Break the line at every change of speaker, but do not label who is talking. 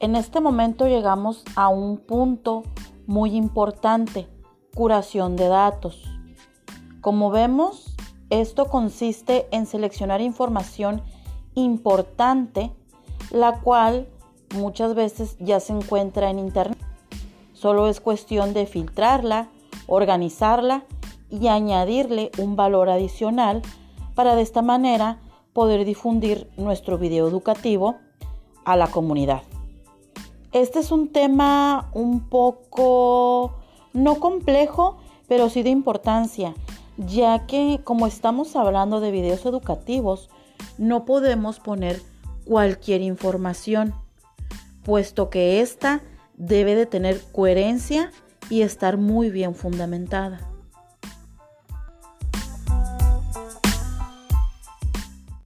En este momento llegamos a un punto muy importante, curación de datos. Como vemos, esto consiste en seleccionar información importante, la cual muchas veces ya se encuentra en Internet. Solo es cuestión de filtrarla, organizarla y añadirle un valor adicional para de esta manera poder difundir nuestro video educativo a la comunidad. Este es un tema un poco, no complejo, pero sí de importancia, ya que como estamos hablando de videos educativos, no podemos poner cualquier información, puesto que ésta debe de tener coherencia y estar muy bien fundamentada.